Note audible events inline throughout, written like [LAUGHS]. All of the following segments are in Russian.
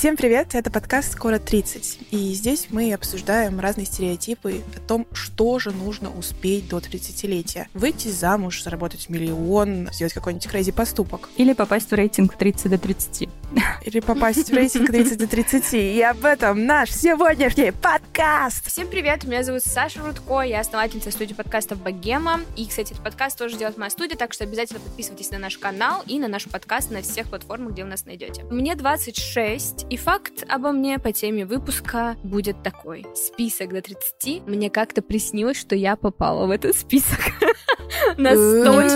Всем привет, это подкаст «Скоро 30». И здесь мы обсуждаем разные стереотипы о том, что же нужно успеть до 30-летия. Выйти замуж, заработать миллион, сделать какой-нибудь крейзи поступок. Или попасть в рейтинг 30 до 30. Или попасть в рейтинг 30 до 30. И об этом наш сегодняшний подкаст. Всем привет, меня зовут Саша Рудко, я основательница студии подкастов «Богема». И, кстати, этот подкаст тоже делает моя студия, так что обязательно подписывайтесь на наш канал и на наш подкаст на всех платформах, где вы нас найдете. Мне 26, и факт обо мне по теме выпуска будет такой. Список до 30. Мне как-то приснилось, что я попала в этот список. [LAUGHS] Настолько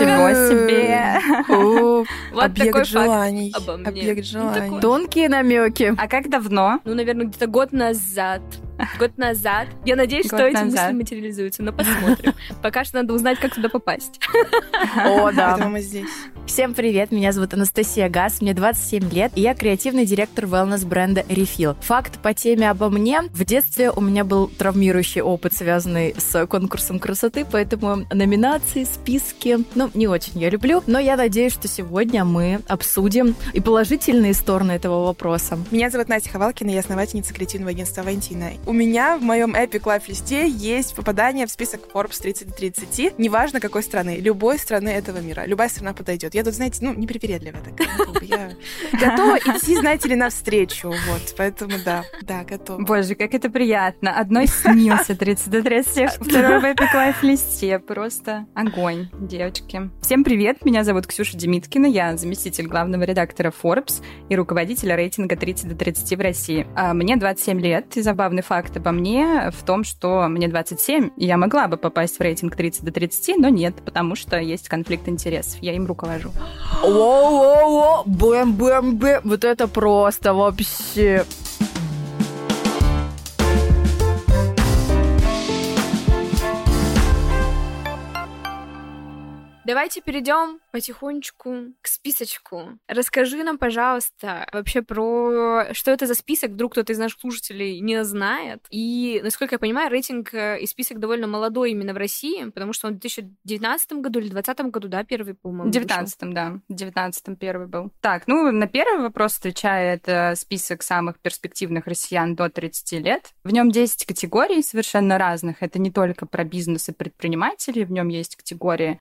себе. [LAUGHS] Вот такой факт обо мне. Объект желаний. Тонкие намеки. А как давно? Ну, наверное, где-то год назад. Год назад. Я надеюсь, Год что эти назад. мысли материализуются, но посмотрим. [LAUGHS] Пока что надо узнать, как туда попасть. О, [LAUGHS] Поэтому мы здесь. Всем привет, меня зовут Анастасия Газ, мне 27 лет, и я креативный директор wellness-бренда Refill. Факт по теме обо мне. В детстве у меня был травмирующий опыт, связанный с конкурсом красоты, поэтому номинации, списки, ну, не очень я люблю, но я надеюсь, что сегодня мы обсудим и положительные стороны этого вопроса. Меня зовут Настя Ховалкина, я основательница креативного агентства Авантина. У меня в моем Epic Life листе есть попадание в список Forbes 30 до 30, неважно какой страны, любой страны этого мира. Любая страна подойдет. Я тут, знаете, ну, не привередливая такая. как бы Я [LAUGHS] готова идти, знаете ли, навстречу. Вот, поэтому да, да, готова. Боже, как это приятно. Одной снился 30 до 30, второй в Epic Life листе. Просто огонь, девочки. Всем привет, меня зовут Ксюша Демиткина, я заместитель главного редактора Forbes и руководитель рейтинга 30 до 30 в России. А Мне 27 лет, и забавный факт обо мне в том, что мне 27, и я могла бы попасть в рейтинг 30 до 30, но нет, потому что есть конфликт интересов, я им руковожу. Воу-воу-воу, бэм-бэм-бэм, вот это просто вообще... Давайте перейдем потихонечку к списочку. Расскажи нам, пожалуйста, вообще про что это за список, вдруг кто-то из наших слушателей не знает. И, насколько я понимаю, рейтинг э, и список довольно молодой именно в России, потому что он в 2019 году или 2020 году, да, первый, по-моему, В 19 да. В 19 первый был. Так, ну, на первый вопрос отвечает список самых перспективных россиян до 30 лет. В нем 10 категорий совершенно разных. Это не только про бизнес и предпринимателей. В нем есть категории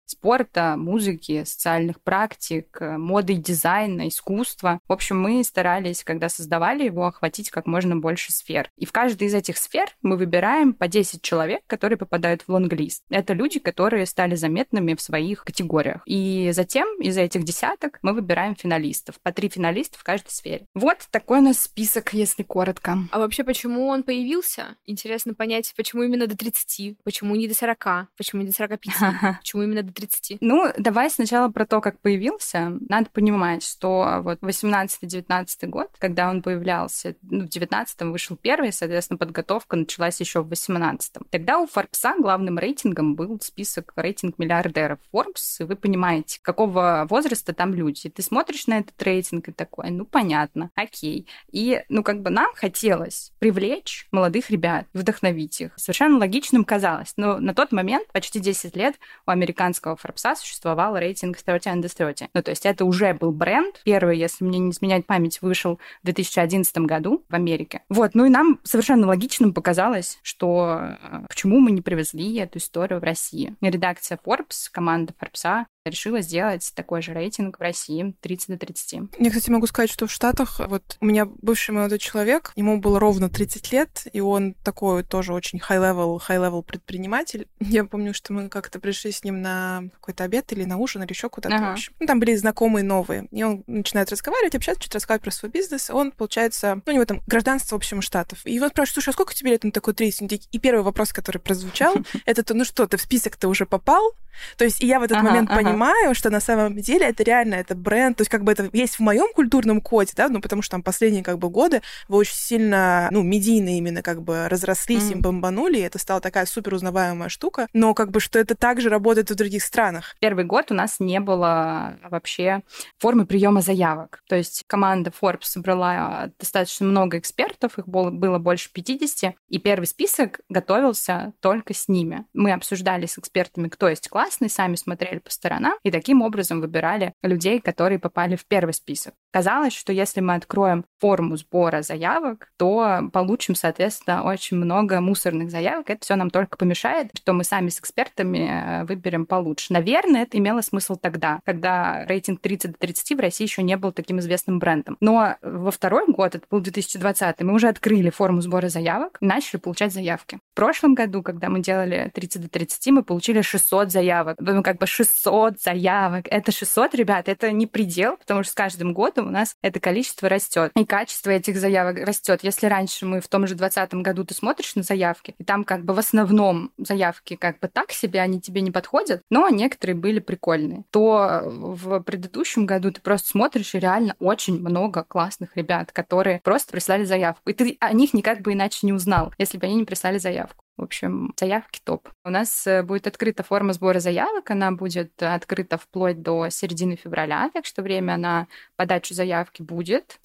спорта, музыки, социальных практик, э, моды дизайна, искусства. В общем, мы старались, когда создавали его, охватить как можно больше сфер. И в каждой из этих сфер мы выбираем по 10 человек, которые попадают в лонглист. Это люди, которые стали заметными в своих категориях. И затем из этих десяток мы выбираем финалистов. По три финалиста в каждой сфере. Вот такой у нас список, если коротко. А вообще, почему он появился? Интересно понять, почему именно до 30, почему не до 40, почему не до 45, [LAUGHS] почему именно до 30. Ну, давай сначала про то, как появился. Надо понимать, что вот 18-19 год, когда он появлялся, ну, в 19-м вышел первый, соответственно, подготовка началась еще в 18-м. Тогда у Форбса главным рейтингом был список рейтинг миллиардеров Forbes, и вы понимаете, какого возраста там люди. Ты смотришь на этот рейтинг и такой, ну, понятно, окей. И, ну, как бы нам хотелось привлечь молодых ребят, вдохновить их. Совершенно логичным казалось. Но на тот момент, почти 10 лет, у американского Форбса существовал рейтинг 30 under 30. Ну, то есть это уже был бренд. Первый, если мне не изменять память, вышел в 2011 году в Америке. Вот, ну и нам совершенно логичным показалось, что э, почему мы не привезли эту историю в Россию. Редакция Forbes, команда Форбса решила сделать такой же рейтинг в России 30 до 30. Я, кстати, могу сказать, что в Штатах вот у меня бывший молодой человек, ему было ровно 30 лет, и он такой тоже очень high-level, high-level предприниматель. [LAUGHS] Я помню, что мы как-то пришли с ним на какой-то обед или на ужин, или еще куда-то, Ага. в общем. Ну, там были знакомые новые. И он начинает разговаривать, общаться, что-то рассказывать про свой бизнес. Он, получается, ну, у него там гражданство, в общем, Штатов. И он спрашивает, слушай, а сколько тебе лет? Он такой 30. И первый вопрос, который прозвучал, [LAUGHS] это, то, ну что, ты в список-то уже попал? То есть и я в этот момент ага. Понимаю, что на самом деле это реально, это бренд, то есть как бы это есть в моем культурном коде, да, ну потому что там последние как бы годы вы очень сильно, ну, медийно именно как бы разрослись, Мгм. им бомбанули, и это стала такая супер узнаваемая штука, но как бы что это также работает в других странах. Первый год у нас не было вообще формы приема заявок. То есть команда Forbes собрала достаточно много экспертов, их было, было больше 50, и первый список готовился только с ними. Мы обсуждали с экспертами, кто есть классный, сами смотрели по сторонам, региона, и таким образом выбирали людей, которые попали в первый список. Казалось, что если мы откроем форму сбора заявок, то получим, соответственно, очень много мусорных заявок. Это все нам только помешает, что мы сами с экспертами э, выберем получше. Наверное, это имело смысл тогда, когда рейтинг 30 до 30 в России еще не был таким известным брендом. Но во второй год, это был 2020, мы уже открыли форму сбора заявок, начали получать заявки. В прошлом году, когда мы делали 30 до 30, мы получили 600 заявок. Ну, как бы 600 заявок. Это 600, ребят, это не предел, потому что с каждым годом у нас это количество растет. И качество этих заявок растет. Если раньше мы в том же 2020 году ты смотришь на заявки, и там как бы в основном заявки как бы так себе, они тебе не подходят, но некоторые были прикольные, то в предыдущем году ты просто смотришь, и реально очень много классных ребят, которые просто прислали заявку. И ты о них никак бы иначе не узнал, если бы они не прислали заявку. В общем, заявки топ. У нас э, будет открыта форма сбора заявок. Она будет открыта вплоть до середины февраля, так что время на подачу заявки будет.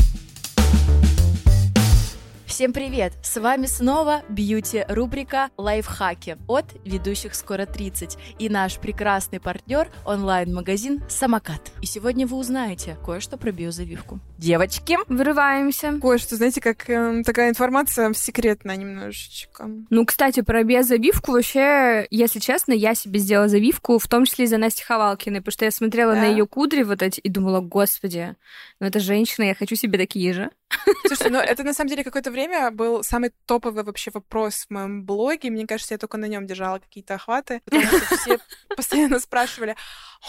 Всем привет! С вами снова бьюти-рубрика «Лайфхаки» от ведущих «Скоро 30» и наш прекрасный партнер онлайн-магазин «Самокат». И сегодня вы узнаете кое-что про биозавивку. Девочки, Вырываемся. Кое-что, знаете, как э, такая информация секретная немножечко. Ну, кстати, про биозавивку вообще, если честно, я себе сделала завивку, в том числе из-за Насти Ховалкиной, потому что я смотрела Да? на ее кудри вот эти и думала, господи, ну это женщина, я хочу себе такие же. Слушайте, ну это на самом деле какое-то время был самый топовый вообще вопрос в моем блоге. Мне кажется, я только на нем держала какие-то охваты, потому что все [LAUGHS] постоянно спрашивали,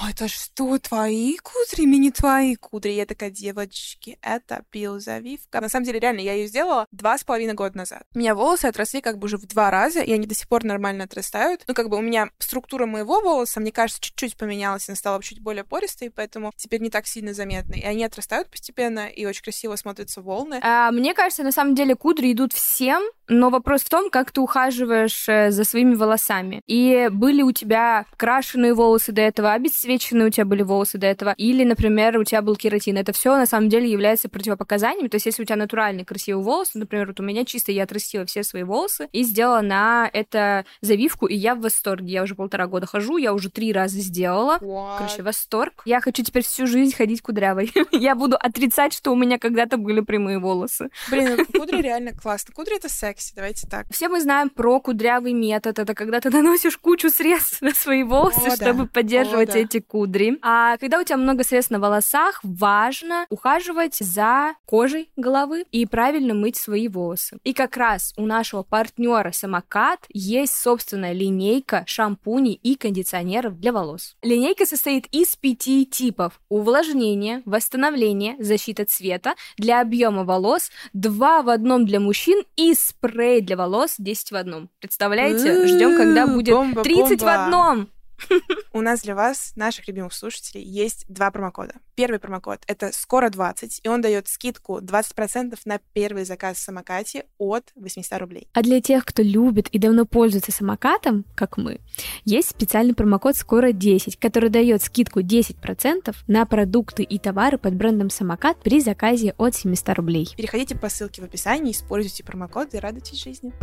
ой, это что, твои кудри не твои кудри? Я такая, девочки, это биозавивка. На самом деле, реально, я ее сделала два с половиной года назад. У меня волосы отросли как бы уже в два раза, и они до сих пор нормально отрастают. Ну, как бы у меня структура моего волоса, мне кажется, чуть-чуть поменялась, она стала чуть более пористой, поэтому теперь не так сильно заметны. И они отрастают постепенно, и очень красиво смотрятся волны. А, мне кажется, на самом деле кудри идут всем, но вопрос в том, как ты ухаживаешь э, за своими волосами. И были у тебя крашеные волосы до этого, обесцвеченные у тебя были волосы до этого, или, например, у тебя был кератин. Это все на самом деле является противопоказаниями. То есть, если у тебя натуральный красивый волос, например, вот у меня чисто я отрастила все свои волосы и сделала на это завивку, и я в восторге. Я уже полтора года хожу, я уже три раза сделала. Короче, восторг. Я хочу теперь всю жизнь ходить кудрявой. [LAUGHS] Я буду отрицать, что у меня когда-то были прямые волосы. Блин, ну, [LAUGHS] кудри реально классно. Кудри — это секси, давайте так. Все мы знаем про кудрявый метод. Это когда ты [LAUGHS] наносишь кучу средств на свои волосы, О, да. чтобы поддерживать О, да. эти кудри. А когда у тебя много средств на волосах, важно ухаживать за кожей головы и правильно мыть свои волосы. И как раз у нашего партнера Самокат есть собственная линейка шампуней и кондиционеров для волос. Линейка состоит из пяти типов. Увлажнение, восстановление, защита цвета, для объема волос, два в одном для мужчин и спрей для волос 10 в одном. Представляете? Ждем, когда будет Бомба, 30 в одном. [LAUGHS] У нас для вас, наших любимых слушателей, есть два промокода. Первый промокод — это «Скоро 20», и он дает скидку 20% на первый заказ в самокате от 800 рублей. А для тех, кто любит и давно пользуется самокатом, как мы, есть специальный промокод «Скоро 10», который дает скидку 10% на продукты и товары под брендом «Самокат» при заказе от 700 рублей. Переходите по ссылке в описании, используйте промокод и радуйтесь жизни.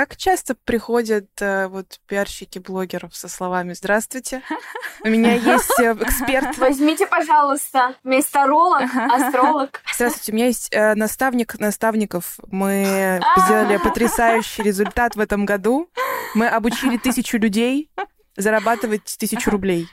Как часто приходят э, вот пиарщики блогеров со словами «Здравствуйте, у меня есть э, эксперт». [LAUGHS] Возьмите, пожалуйста, месторолог, [LAUGHS] астролог. Здравствуйте, у меня есть э, наставник наставников. Мы [LAUGHS] сделали потрясающий результат в этом году. Мы обучили тысячу людей зарабатывать тысячу рублей.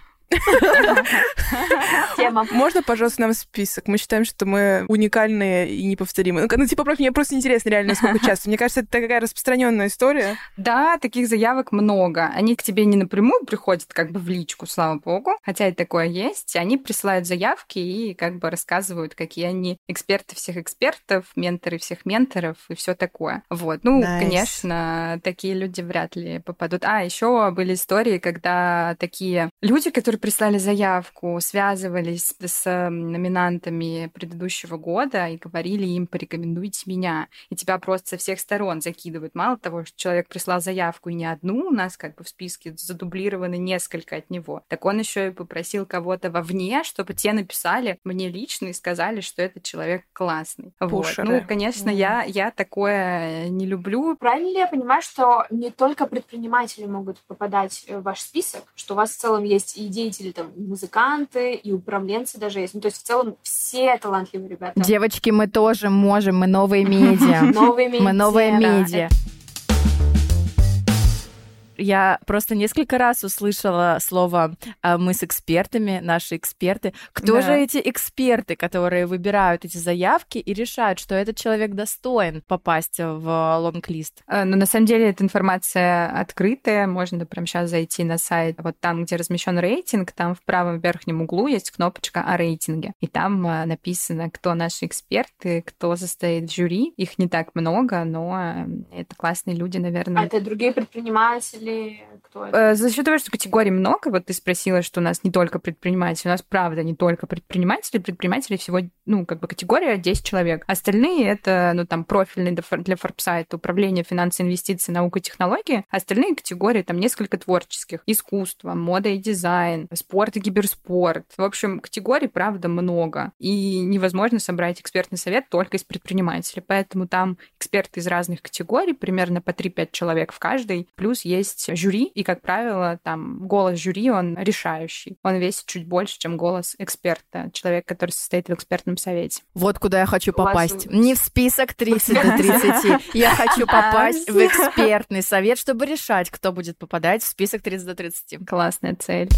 Тема. Можно, пожалуйста, нам список? Мы считаем, что мы уникальные и неповторимые. Ну, ну, типа, мне просто интересно реально, сколько [LAUGHS] часто. Мне кажется, это такая распространенная история. Да, таких заявок много. Они к тебе не напрямую приходят как бы в личку, слава богу. Хотя и такое есть. Они присылают заявки и как бы рассказывают, какие они эксперты всех экспертов, менторы всех менторов и все такое. Вот. Ну, Nice. конечно, такие люди вряд ли попадут. А, еще были истории, когда такие люди, которые которые прислали заявку, связывались с номинантами предыдущего года и говорили им, порекомендуйте меня. И тебя просто со всех сторон закидывают. Мало того, что человек прислал заявку и не одну, у нас как бы в списке задублированы несколько от него, так он еще и попросил кого-то вовне, чтобы те написали мне лично и сказали, что этот человек классный. Пушеры. Вот. Ну, конечно, mm. я, я такое не люблю. Правильно ли я понимаю, что не только предприниматели могут попадать в ваш список, что у вас в целом есть и деятели, там, и музыканты, и управленцы даже есть. Ну, то есть в целом все талантливые ребята. Девочки, мы тоже можем, мы новые медиа. [LAUGHS] Новые медиа. Мы новые медиа я просто несколько раз услышала слово а, «мы с экспертами», «наши эксперты». Кто да. же эти эксперты, которые выбирают эти заявки и решают, что этот человек достоин попасть в лонг-лист? Э, ну, на самом деле, эта информация открытая. Можно прямо сейчас зайти на сайт. Вот там, где размещен рейтинг, там в правом верхнем углу есть кнопочка о рейтинге. И там а, написано, кто наши эксперты, кто состоит в жюри. Их не так много, но это классные люди, наверное. А это другие предприниматели, или кто это? Э, за счет того, что категорий много, вот ты спросила, что у нас не только предприниматели, у нас правда не только предприниматели, предприниматели всего, ну, как бы категория 10 человек. Остальные это, ну, там, профильные для Форбса, это управление финансовой инвестиций, наука, технологии. Остальные категории, там, несколько творческих. Искусство, мода и дизайн, спорт и киберспорт. В общем, категорий, правда, много. И невозможно собрать экспертный совет только из предпринимателей. Поэтому там эксперты из разных категорий, примерно по 3-5 человек в каждой. Плюс есть есть жюри, и, как правило, там голос жюри, он решающий. Он весит чуть больше, чем голос эксперта, человек, который состоит в экспертном совете. Вот куда я хочу попасть. Вас... Не в список 30 до 30. Я хочу [LAUGHS] попасть в экспертный совет, чтобы решать, кто будет попадать в список 30 до 30. Классная цель.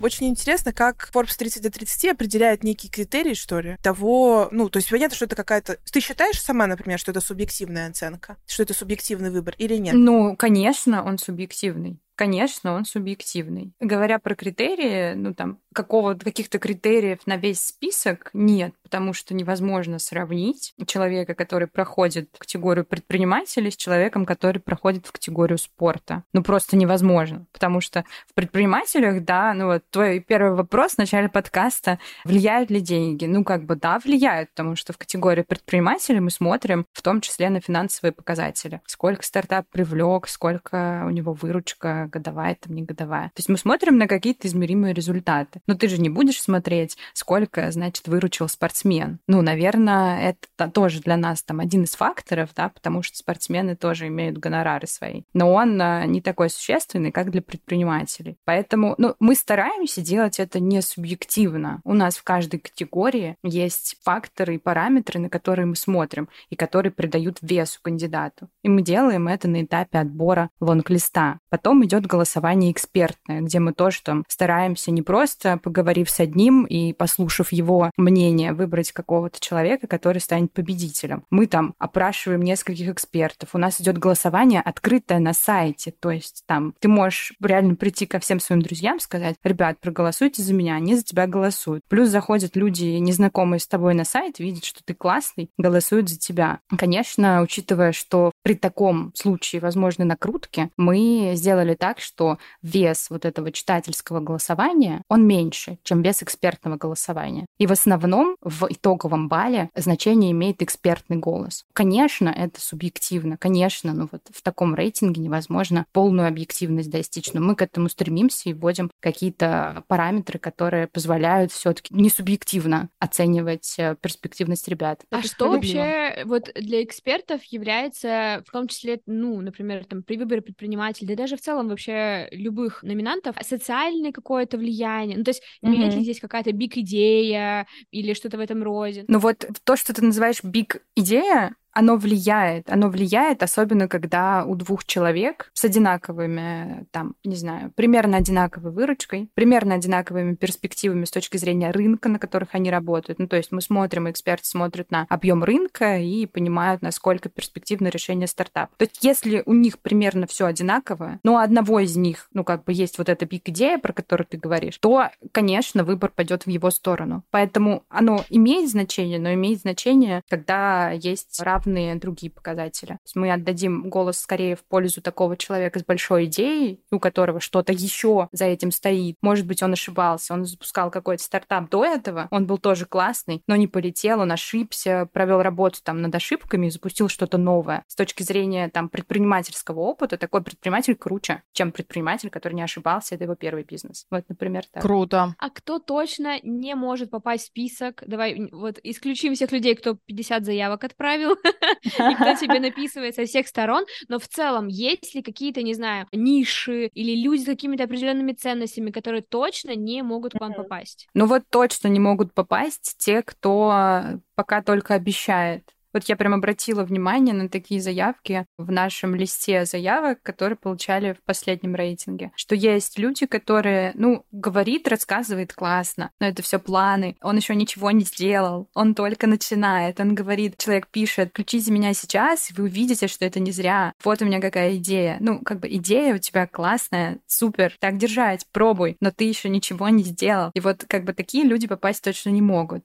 Очень интересно, как Forbes 30 до 30 определяет некие критерии, что ли, того, ну, то есть понятно, что это какая-то... Ты считаешь сама, например, что это субъективная оценка? Что это субъективный выбор или нет? Ну, конечно, он субъективный. Конечно, он субъективный. Говоря про критерии, ну там какого-то каких-то критериев на весь список нет, потому что невозможно сравнить человека, который проходит в категорию предпринимателей, с человеком, который проходит в категорию спорта. Ну просто невозможно, потому что в предпринимателях, да, ну вот твой первый вопрос в начале подкаста, влияют ли деньги? Ну как бы да, влияют, потому что в категории предпринимателей мы смотрим в том числе на финансовые показатели. Сколько стартап привлек, сколько у него выручка годовая, там не годовая. То есть мы смотрим на какие-то измеримые результаты. Но ты же не будешь смотреть, сколько, значит, выручил спортсмен. Ну, наверное, это тоже для нас там один из факторов, да, потому что спортсмены тоже имеют гонорары свои. Но он а, не такой существенный, как для предпринимателей. Поэтому, ну, мы стараемся делать это не субъективно. У нас в каждой категории есть факторы и параметры, на которые мы смотрим, и которые придают весу кандидату. И мы делаем это на этапе отбора лонг-листа. Потом идет голосование экспертное, где мы тоже там стараемся не просто поговорив с одним и послушав его мнение, выбрать какого-то человека, который станет победителем. Мы там опрашиваем нескольких экспертов. У нас идет голосование открытое на сайте. То есть там ты можешь реально прийти ко всем своим друзьям, сказать, ребят, проголосуйте за меня, они за тебя голосуют. Плюс заходят люди, незнакомые с тобой на сайт, видят, что ты классный, голосуют за тебя. Конечно, учитывая, что при таком случае возможны накрутки, мы сделали так, что вес вот этого читательского голосования, он меньше чем без экспертного голосования. И в основном в итоговом бале значение имеет экспертный голос. Конечно, это субъективно, конечно, но вот в таком рейтинге невозможно полную объективность достичь, но мы к этому стремимся и вводим какие-то параметры, которые позволяют все-таки не субъективно оценивать э, перспективность ребят. А это что вообще вот для экспертов является, в том числе, ну, например, там при выборе предпринимателей, да даже в целом вообще любых номинантов, социальное какое-то влияние? Ну, то есть mm-hmm. имеет ли здесь какая-то биг-идея или что-то в этом роде? Ну вот то, что ты называешь биг-идея, оно влияет. Оно влияет, особенно когда у двух человек с одинаковыми, там, не знаю, примерно одинаковой выручкой, примерно одинаковыми перспективами с точки зрения рынка, на которых они работают. Ну, то есть мы смотрим, эксперты смотрят на объем рынка и понимают, насколько перспективно решение стартапа. То есть если у них примерно все одинаково, но у одного из них, ну, как бы есть вот эта биг-идея, про которую ты говоришь, то, конечно, выбор пойдет в его сторону. Поэтому оно имеет значение, но имеет значение, когда есть равные равные другие показатели. Мы отдадим голос скорее в пользу такого человека с большой идеей, у которого что-то еще за этим стоит. Может быть, он ошибался, он запускал какой-то стартап до этого, он был тоже классный, но не полетел, он ошибся, провел работу там над ошибками и запустил что-то новое. С точки зрения там предпринимательского опыта, такой предприниматель круче, чем предприниматель, который не ошибался, это его первый бизнес. Вот, например, так. Круто. А кто точно не может попасть в список? Давай вот исключим всех людей, кто 50 заявок отправил, [LAUGHS] и кто тебе [LAUGHS] написывает со всех сторон, но в целом есть ли какие-то, не знаю, ниши или люди с какими-то определенными ценностями, которые точно не могут к вам попасть? Ну вот точно не могут попасть те, кто пока только обещает. Вот я прям обратила внимание на такие заявки в нашем листе заявок, которые получали в последнем рейтинге. Что есть люди, которые, ну, говорит, рассказывает классно, но это все планы. Он еще ничего не сделал, он только начинает. Он говорит, человек пишет, включите меня сейчас, и вы увидите, что это не зря. Вот у меня какая идея. Ну, как бы идея у тебя классная, супер, так держать, пробуй, но ты еще ничего не сделал. И вот как бы такие люди попасть точно не могут.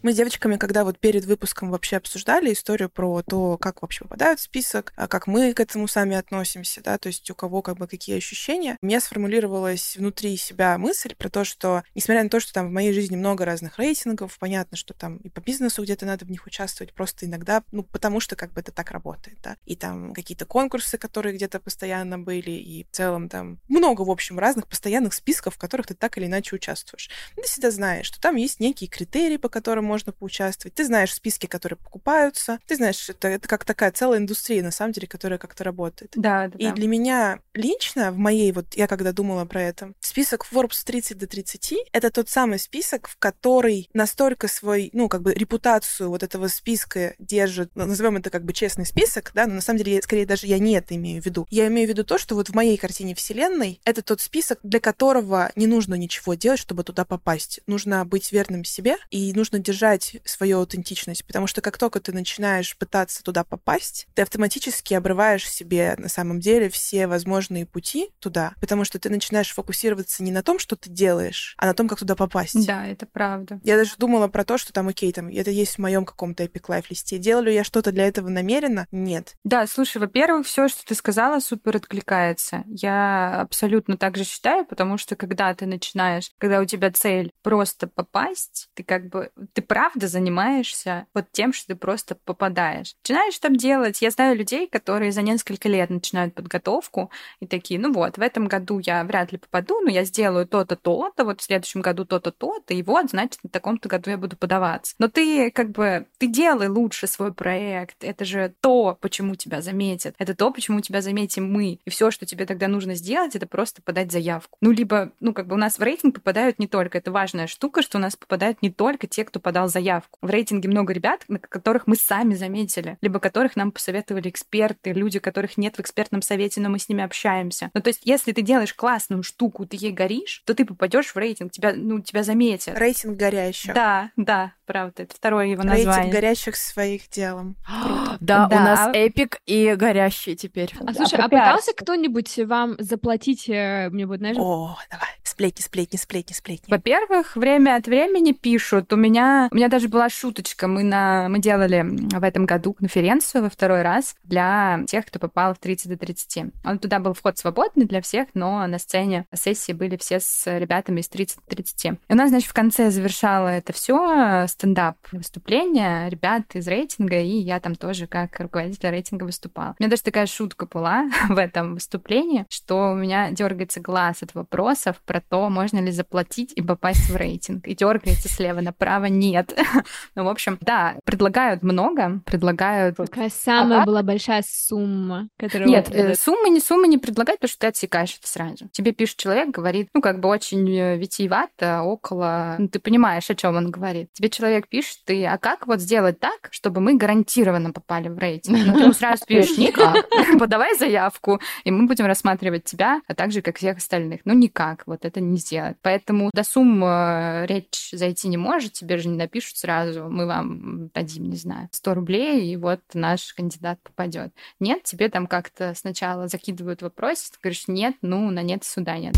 Мы с девочками, когда вот перед выпуском вообще обсуждали историю про то, как вообще попадают в список, а как мы к этому сами относимся, да, то есть у кого как бы какие ощущения, у меня сформулировалась внутри себя мысль про то, что, несмотря на то, что там в моей жизни много разных рейтингов, понятно, что там и по бизнесу где-то надо в них участвовать, просто иногда, ну, потому что как бы это так работает, да, и там какие-то конкурсы, которые где-то постоянно были, и в целом там много, в общем, разных постоянных списков, в которых ты так или иначе участвуешь. Ты всегда знаешь, что там есть некие критерии, по которым можно поучаствовать. Ты знаешь списки, которые покупаются. Ты знаешь, это, это как такая целая индустрия, на самом деле, которая как-то работает. Да, да. И для меня лично, в моей, вот я когда думала про это, список Forbes 30 до 30 — это тот самый список, в который настолько свой, ну, как бы репутацию вот этого списка держит, ну, назовем это как бы честный список, да, но на самом деле, скорее даже я не это имею в виду. Я имею в виду то, что вот в моей картине вселенной это тот список, для которого не нужно ничего делать, чтобы туда попасть. Нужно быть верным себе и нужно держать держать свою аутентичность, потому что как только ты начинаешь пытаться туда попасть, ты автоматически обрываешь себе на самом деле все возможные пути туда, потому что ты начинаешь фокусироваться не на том, что ты делаешь, а на том, как туда попасть. Да, это правда. Я даже думала про то, что там, окей, там, это есть в моем каком-то Epic Life листе. Делаю я что-то для этого намеренно? Нет. Да, слушай, во-первых, все, что ты сказала, супер откликается. Я абсолютно так же считаю, потому что когда ты начинаешь, когда у тебя цель просто попасть, ты как бы, ты правда занимаешься вот тем, что ты просто попадаешь. Начинаешь там делать. Я знаю людей, которые за несколько лет начинают подготовку и такие, ну вот, в этом году я вряд ли попаду, но я сделаю то-то, то-то, вот в следующем году то-то, то-то, и вот, значит, на таком-то году я буду подаваться. Но ты как бы, ты делай лучше свой проект. Это же то, почему тебя заметят. Это то, почему тебя заметим мы. И все, что тебе тогда нужно сделать, это просто подать заявку. Ну, либо, ну, как бы у нас в рейтинг попадают не только, это важная штука, что у нас попадают не только те, кто подал подал заявку. В рейтинге много ребят, на которых мы сами заметили, либо которых нам посоветовали эксперты, люди, которых нет в экспертном совете, но мы с ними общаемся. Ну, то есть, если ты делаешь классную штуку, ты ей горишь, то ты попадешь в рейтинг, тебя, ну, тебя заметят. Рейтинг горящих. Да, да, правда, это второе его название. Рейтинг горящих своих делом. Круто. [GASPS] Да, у нас эпик и горящий теперь. А слушай, а пытался кто-нибудь вам заплатить, э, мне будет, знаешь... О, давай, сплетни, сплетни, сплетни, сплетни. Во-первых, время от времени пишут. У меня, у меня даже была шуточка. Мы, на, мы делали в этом году конференцию во второй раз для тех, кто попал в 30 до 30. Он туда был вход свободный для всех, но на сцене сессии были все с ребятами из 30 до 30. И у нас, значит, в конце завершала это все стендап выступление ребят из рейтинга, и я там тоже как руководитель рейтинга выступала. У меня даже такая шутка была [LAUGHS] в этом выступлении, что у меня дергается глаз от вопросов про то, можно ли заплатить и попасть в рейтинг. И дергается слева направо нет. [LAUGHS] ну, в общем, да, предлагают много, предлагают... Какая самая а была большая сумма, которую... Нет, э, суммы не суммы не предлагают, потому что ты отсекаешь это сразу. Тебе пишет человек, говорит, ну, как бы очень э, витиевато, около... Ну, ты понимаешь, о чем он говорит. Тебе человек пишет, ты, а как вот сделать так, чтобы мы гарантированно попали в рейтинг? Ну, ты ему сразу [LAUGHS] пишешь, никак. [LAUGHS] Подавай заявку, и мы будем рассматривать тебя, а также, как всех остальных. Ну, никак, вот это не сделать. Поэтому до сумм э, речь зайти не может, тебе же не напишут сразу, мы вам дадим, не знаю, 100 рублей, и вот наш кандидат попадет. Нет, тебе там как-то сначала закидывают вопрос, ты говоришь, нет, ну, на нет суда нет.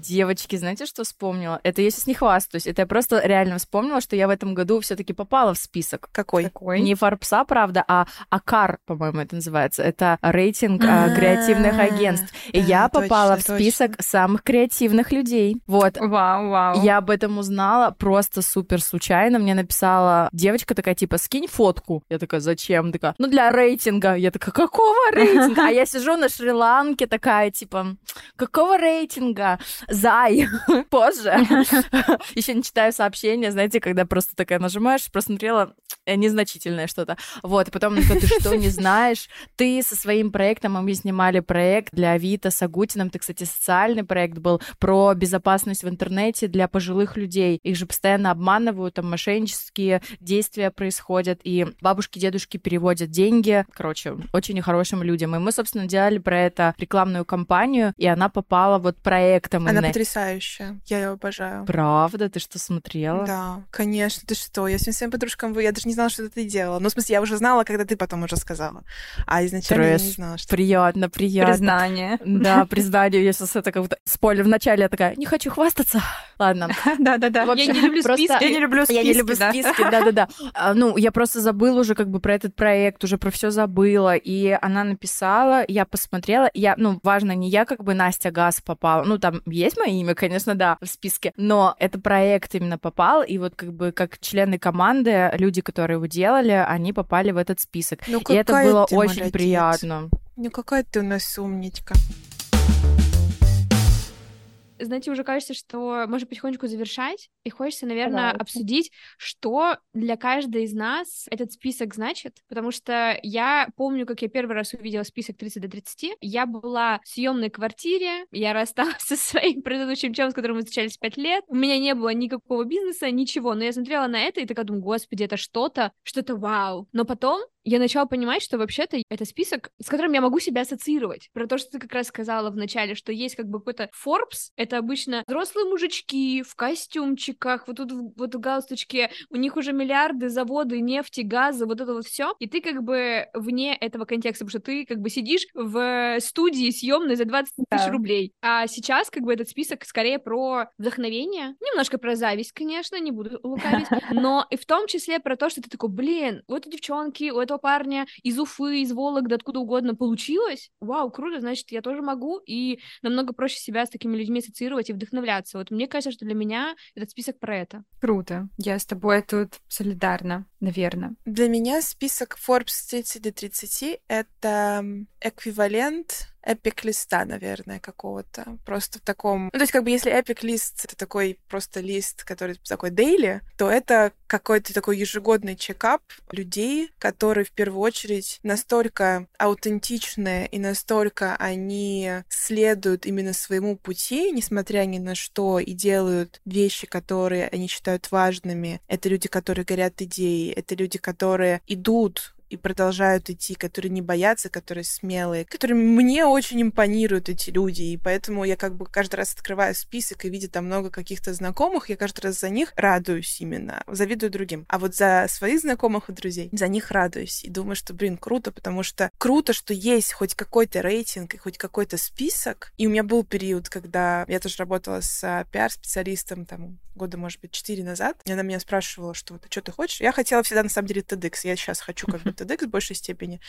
Девочки, знаете, что вспомнила? Это я сейчас не хвастаюсь, это я просто реально вспомнила, что я в этом году все таки попала в список. Какой? Какой? Не Форбса, правда, а АКАР, по-моему, это называется. Это рейтинг а, креативных агентств. И да, я точно, попала в точно. список самых креативных людей. Вот. Вау, вау. Я об этом узнала просто супер случайно. Мне написала девочка такая, типа, скинь фотку. Я такая, зачем? Такая, ну, для рейтинга. Я такая, какого [LAUGHS] рейтинга? А я сижу на Шри-Ланке такая, типа, какого рейтинга? Зай. [LAUGHS] Позже. [LAUGHS] Еще не читаю сообщения, знаете, когда просто такая нажимаешь, просмотрела э, незначительное что-то. Вот, и потом, ты что, не знаешь? Ты со своим проектом, а мы снимали проект для Авито с Агутиным, ты, кстати, социальный проект был про безопасность в интернете для пожилых людей. Их же постоянно обманывают, там мошеннические действия происходят, и бабушки, дедушки переводят деньги, короче, очень нехорошим людям. И мы, собственно, делали про это рекламную кампанию, и она попала вот проектом. Она именно. потрясающая. Я ее обожаю. Правда? Ты что, смотрела? Да, конечно, ты что? Я всем своим подружкам, я даже не знала, что ты делала. Ну, в смысле, я уже знала, когда ты потом уже сказала. А изначально я не Трэш. знала, что... Приятно, приятно. Признание. Да, признание. Я сейчас это как будто... Спойлер, вначале я такая, не хочу хвастаться. Ладно. [LAUGHS] Да-да-да. Я не люблю списки. Я не люблю списки, Я не люблю да. списки, да-да-да. А, Ну, я просто забыла уже как бы про этот проект, уже про все забыла. И она написала, я посмотрела. Я, ну, важно, не я как бы Настя Газ попала. Ну, там есть мое имя, конечно, да, в списке. Но это проект именно попал. И вот как бы как члены команды, люди, которые его делали, они попали в этот список. Ну, И это было очень молодец. приятно. Ну, какая ты у нас умничка. Знаете, уже кажется, что можно потихонечку завершать, и хочется, наверное, Давайте. обсудить, что для каждой из нас этот список значит, потому что я помню, как я первый раз увидела список 30 до 30, я была в съемной квартире, я рассталась [LAUGHS] со своим предыдущим челом, с которым мы встречались 5 лет, у меня не было никакого бизнеса, ничего, но я смотрела на это и такая думаю, господи, это что-то, что-то вау, но потом я начала понимать, что вообще-то это список, с которым я могу себя ассоциировать. Про то, что ты как раз сказала в начале, что есть как бы какой-то Forbes, это обычно взрослые мужички в костюмчиках, вот тут вот в галстучке, у них уже миллиарды заводы, нефти, газа, вот это вот все, и ты как бы вне этого контекста, потому что ты как бы сидишь в студии съемной за 20 тысяч Да. рублей. А сейчас как бы этот список скорее про вдохновение, немножко про зависть, конечно, не буду лукавить, [LAUGHS] но и в том числе про то, что ты такой, блин, у этой девчонки, у этого парня из Уфы, из Вологды, откуда угодно получилось, вау, круто, значит, я тоже могу, и намного проще себя с такими людьми ассоциировать и вдохновляться. Вот мне кажется, что для меня этот список про это. Круто. Я с тобой тут солидарна, наверное. Для меня список Forbes 30 до 30 — это эквивалент эпик-листа, наверное, какого-то. Просто в таком... Ну, то есть, как бы, если эпик-лист — это такой просто лист, который такой дейли, то это какой-то такой ежегодный чекап людей, которые в первую очередь настолько аутентичны и настолько они следуют именно своему пути, несмотря ни на что, и делают вещи, которые они считают важными. Это люди, которые горят идеей, это люди, которые идут и продолжают идти, которые не боятся, которые смелые, которые мне очень импонируют эти люди, и поэтому я как бы каждый раз открываю список и видя там много каких-то знакомых, я каждый раз за них радуюсь именно, завидую другим. А вот за своих знакомых и друзей, за них радуюсь и думаю, что, блин, круто, потому что круто, что есть хоть какой-то рейтинг и хоть какой-то список. И у меня был период, когда я тоже работала с а, пиар-специалистом там года, может быть, четыре назад, и она меня спрашивала, что вот, а что ты хочешь? Я хотела всегда, на самом деле, TEDx. Я сейчас хочу как бы TEDx в большей степени.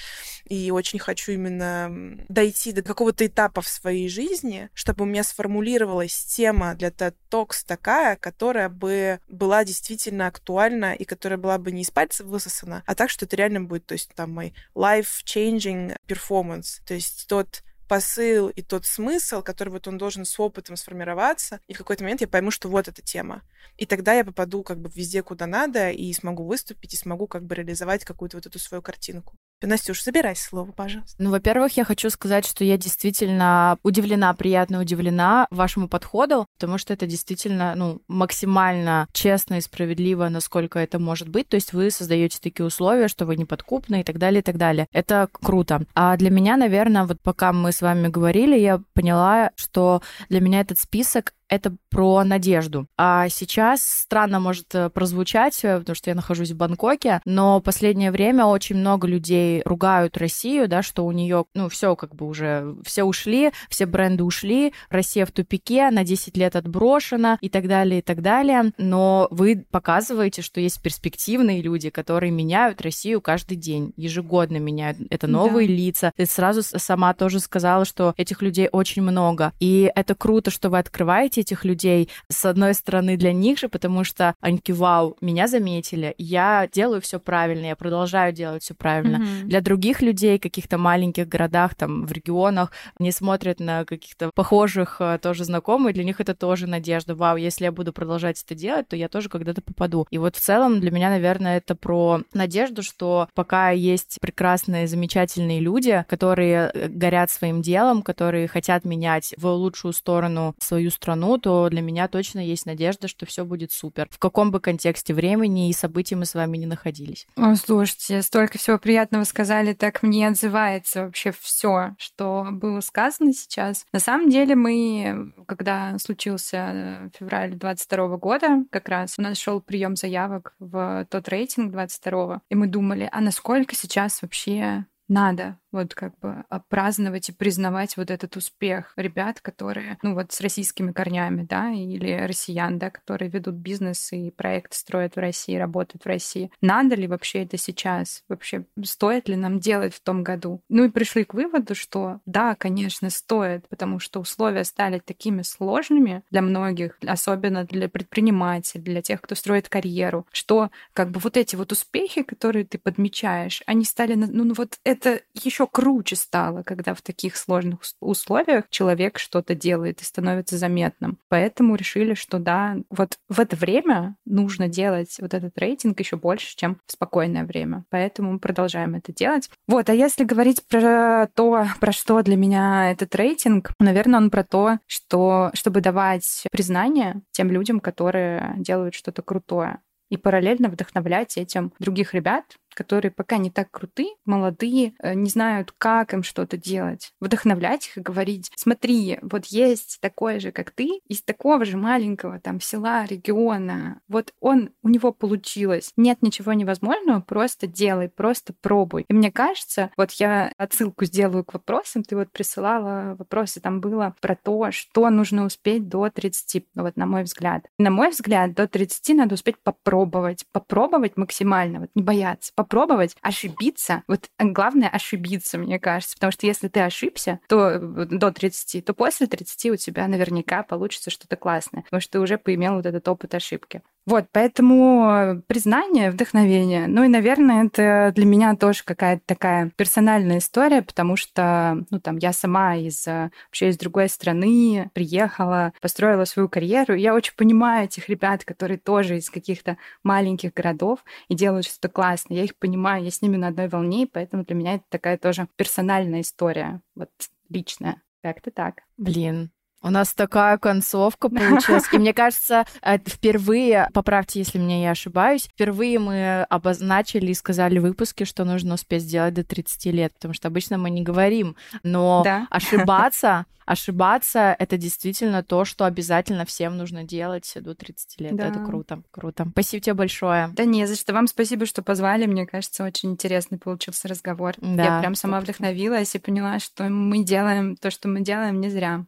И очень хочу именно дойти до какого-то этапа в своей жизни, чтобы у меня сформулировалась тема для TED Talks такая, которая бы была действительно актуальна и которая была бы не из пальца высосана, а так, что это реально будет, то есть там мой life-changing performance, то есть тот посыл и тот смысл, который вот он должен с опытом сформироваться, и в какой-то момент я пойму, что вот эта тема. И тогда я попаду как бы везде, куда надо, и смогу выступить, и смогу как бы реализовать какую-то вот эту свою картинку. Настюш, забирай слово, пожалуйста. Ну, во-первых, я хочу сказать, что я действительно удивлена, приятно удивлена вашему подходу, потому что это действительно, ну, максимально честно и справедливо, насколько это может быть. То есть вы создаете такие условия, что вы неподкупны и так далее, и так далее. Это круто. А для меня, наверное, вот пока мы с вами говорили, я поняла, что для меня этот список это про надежду. А сейчас странно может э, прозвучать, э, потому что я нахожусь в Бангкоке, но последнее время очень много людей ругают Россию, да, что у нее, ну, все как бы уже, все ушли, все бренды ушли, Россия в тупике, на 10 лет отброшена и так далее, и так далее. Но вы показываете, что есть перспективные люди, которые меняют Россию каждый день, ежегодно меняют. Это новые да. лица. Ты сразу сама тоже сказала, что этих людей очень много. И это круто, что вы открываете этих людей, с одной стороны, для них же, потому что они такие, вау, меня заметили, я делаю все правильно, я продолжаю делать все правильно. Mm-hmm. Для других людей, каких-то маленьких городах, там, в регионах, не смотрят на каких-то похожих э, тоже знакомых, для них это тоже надежда. Вау, если я буду продолжать это делать, то я тоже когда-то попаду. И вот в целом для меня, наверное, это про надежду, что пока есть прекрасные, замечательные люди, которые э, горят своим делом, которые хотят менять в лучшую сторону свою страну, то для меня точно есть надежда, что все будет супер. В каком бы контексте времени и событий мы с вами не находились. О, слушайте, столько всего приятного сказали, так мне отзывается вообще все, что было сказано сейчас. На самом деле мы, когда случился э, февраль 22 года, как раз у нас шел прием заявок в тот рейтинг 22 и мы думали, а насколько сейчас вообще надо вот как бы праздновать и признавать вот этот успех ребят, которые, ну вот с российскими корнями, да, или россиян, да, которые ведут бизнес и проект строят в России, работают в России. Надо ли вообще это сейчас? Вообще стоит ли нам делать в том году? Ну и пришли к выводу, что да, конечно, стоит, потому что условия стали такими сложными для многих, особенно для предпринимателей, для тех, кто строит карьеру, что как бы вот эти вот успехи, которые ты подмечаешь, они стали, ну, ну вот это еще еще круче стало, когда в таких сложных условиях человек что-то делает и становится заметным. Поэтому решили, что да, вот в это время нужно делать вот этот рейтинг еще больше, чем в спокойное время. Поэтому мы продолжаем это делать. Вот, а если говорить про то, про что для меня этот рейтинг, наверное, он про то, что чтобы давать признание тем людям, которые делают что-то крутое и параллельно вдохновлять этим других ребят, которые пока не так круты, молодые, э, не знают, как им что-то делать. Вдохновлять их и говорить, смотри, вот есть такой же, как ты, из такого же маленького там села, региона. Вот он, у него получилось. Нет ничего невозможного, просто делай, просто пробуй. И мне кажется, вот я отсылку сделаю к вопросам, ты вот присылала вопросы, там было про то, что нужно успеть до 30, вот на мой взгляд. На мой взгляд, до 30 надо успеть попробовать, попробовать максимально, вот не бояться, попробовать, ошибиться. Вот главное ошибиться, мне кажется. Потому что если ты ошибся, то до 30, то после 30 у тебя наверняка получится что-то классное. Потому что ты уже поимел вот этот опыт ошибки. Вот, поэтому признание, вдохновение. Ну и, наверное, это для меня тоже какая-то такая персональная история, потому что, ну, там, я сама из вообще из другой страны приехала, построила свою карьеру. И я очень понимаю этих ребят, которые тоже из каких-то маленьких городов и делают что-то классное. Я их понимаю, я с ними на одной волне, поэтому для меня это такая тоже персональная история, вот личная. Как-то так. Блин, у нас такая концовка получилась. И мне [LAUGHS] кажется, впервые, поправьте, если мне я ошибаюсь, впервые мы обозначили и сказали в выпуске, что нужно успеть сделать до 30 лет, потому что обычно мы не говорим. Но да. [LAUGHS] ошибаться, ошибаться — это действительно то, что обязательно всем нужно делать до 30 лет. Да. Это круто, круто. Спасибо тебе большое. Да не за что. Вам спасибо, что позвали. Мне кажется, очень интересный получился разговор. Да, я прям сама вдохновилась и поняла, что мы делаем то, что мы делаем, не зря.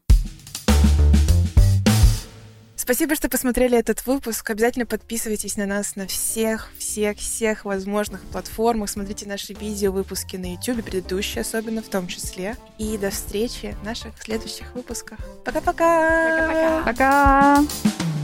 Спасибо, что посмотрели этот выпуск. Обязательно подписывайтесь на нас на всех, всех, всех возможных платформах. Смотрите наши видео, выпуски на YouTube, предыдущие особенно в том числе. И до встречи в наших следующих выпусках. Пока-пока! Пока-пока! Пока!